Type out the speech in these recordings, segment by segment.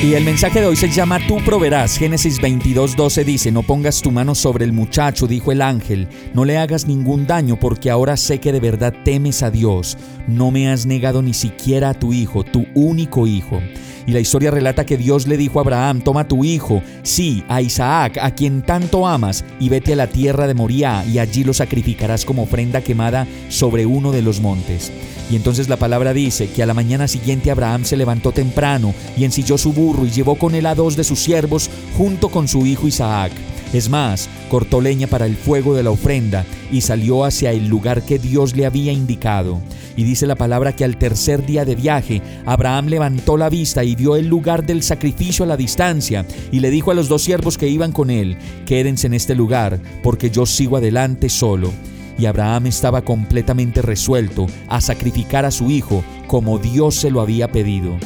Y el mensaje de hoy se llama Tú proveerás. Génesis 22:12 dice, No pongas tu mano sobre el muchacho, dijo el ángel, no le hagas ningún daño porque ahora sé que de verdad temes a Dios. No me has negado ni siquiera a tu hijo, tu único hijo. Y la historia relata que Dios le dijo a Abraham, toma tu hijo, sí, a Isaac, a quien tanto amas, y vete a la tierra de Moriah, y allí lo sacrificarás como ofrenda quemada sobre uno de los montes. Y entonces la palabra dice que a la mañana siguiente Abraham se levantó temprano y ensilló su y llevó con él a dos de sus siervos junto con su hijo Isaac. Es más, cortó leña para el fuego de la ofrenda y salió hacia el lugar que Dios le había indicado. Y dice la palabra que al tercer día de viaje, Abraham levantó la vista y vio el lugar del sacrificio a la distancia, y le dijo a los dos siervos que iban con él, quédense en este lugar, porque yo sigo adelante solo y Abraham estaba completamente resuelto a sacrificar a su hijo como Dios se lo había pedido.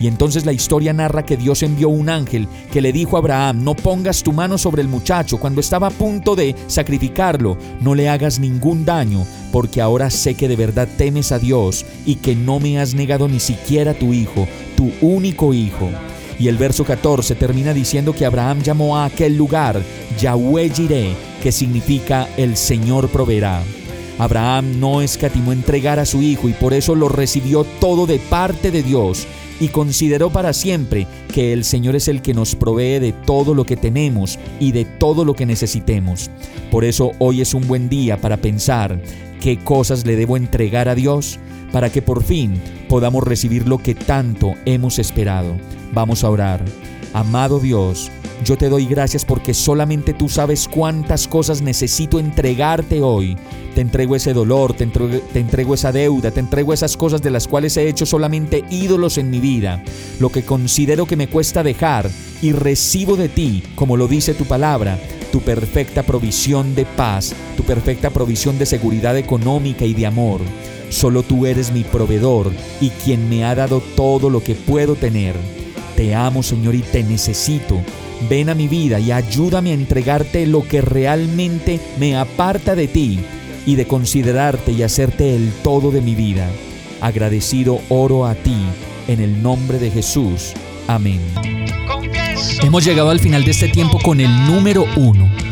Y entonces la historia narra que Dios envió un ángel que le dijo a Abraham, no pongas tu mano sobre el muchacho cuando estaba a punto de sacrificarlo, no le hagas ningún daño, porque ahora sé que de verdad temes a Dios y que no me has negado ni siquiera tu hijo, tu único hijo. Y el verso 14 termina diciendo que Abraham llamó a aquel lugar Yahweh Jireh, que significa el Señor proveerá. Abraham no escatimó entregar a su hijo y por eso lo recibió todo de parte de Dios y consideró para siempre que el Señor es el que nos provee de todo lo que tenemos y de todo lo que necesitemos. Por eso hoy es un buen día para pensar qué cosas le debo entregar a Dios para que por fin podamos recibir lo que tanto hemos esperado. Vamos a orar. Amado Dios, yo te doy gracias porque solamente tú sabes cuántas cosas necesito entregarte hoy. Te entrego ese dolor, te entrego, esa deuda, te entrego esas cosas de las cuales he hecho solamente ídolos en mi vida, lo que considero que me cuesta dejar y recibo de ti, como lo dice tu palabra, tu perfecta provisión de paz, tu perfecta provisión de seguridad económica y de amor. Solo tú eres mi proveedor y quien me ha dado todo lo que puedo tener. Te amo, Señor, y te necesito. Ven a mi vida y ayúdame a entregarte lo que realmente me aparta de ti y de considerarte y hacerte el todo de mi vida. Agradecido oro a ti, en el nombre de Jesús. Amén. Hemos llegado al final de este tiempo con el número uno.